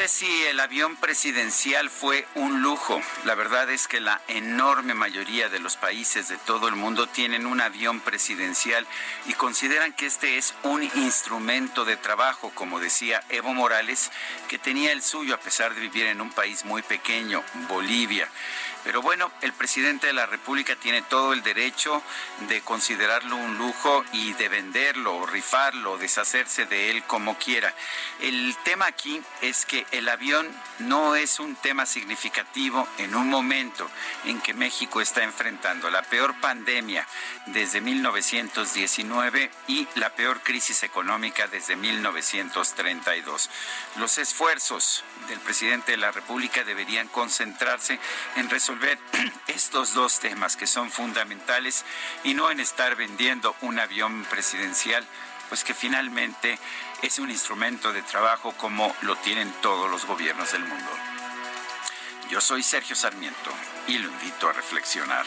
Sé si el avión presidencial fue un lujo. La verdad es que la enorme mayoría de los países de todo el mundo tienen un avión presidencial y consideran que este es un instrumento de trabajo, como decía Evo Morales, que tenía el suyo a pesar de vivir en un país muy pequeño, Bolivia. Pero bueno, el presidente de la República tiene todo el derecho de considerarlo un lujo y de venderlo, rifarlo, deshacerse de él como quiera. El tema aquí es que el avión no es un tema significativo en un momento en que México está enfrentando la peor pandemia desde 1919 y la peor crisis económica desde 1932. Los esfuerzos del presidente de la República deberían concentrarse en resolver estos dos temas que son fundamentales y no en estar vendiendo un avión presidencial, pues que finalmente es un instrumento de trabajo como lo tienen todos los gobiernos del mundo. Yo soy Sergio Sarmiento y lo invito a reflexionar.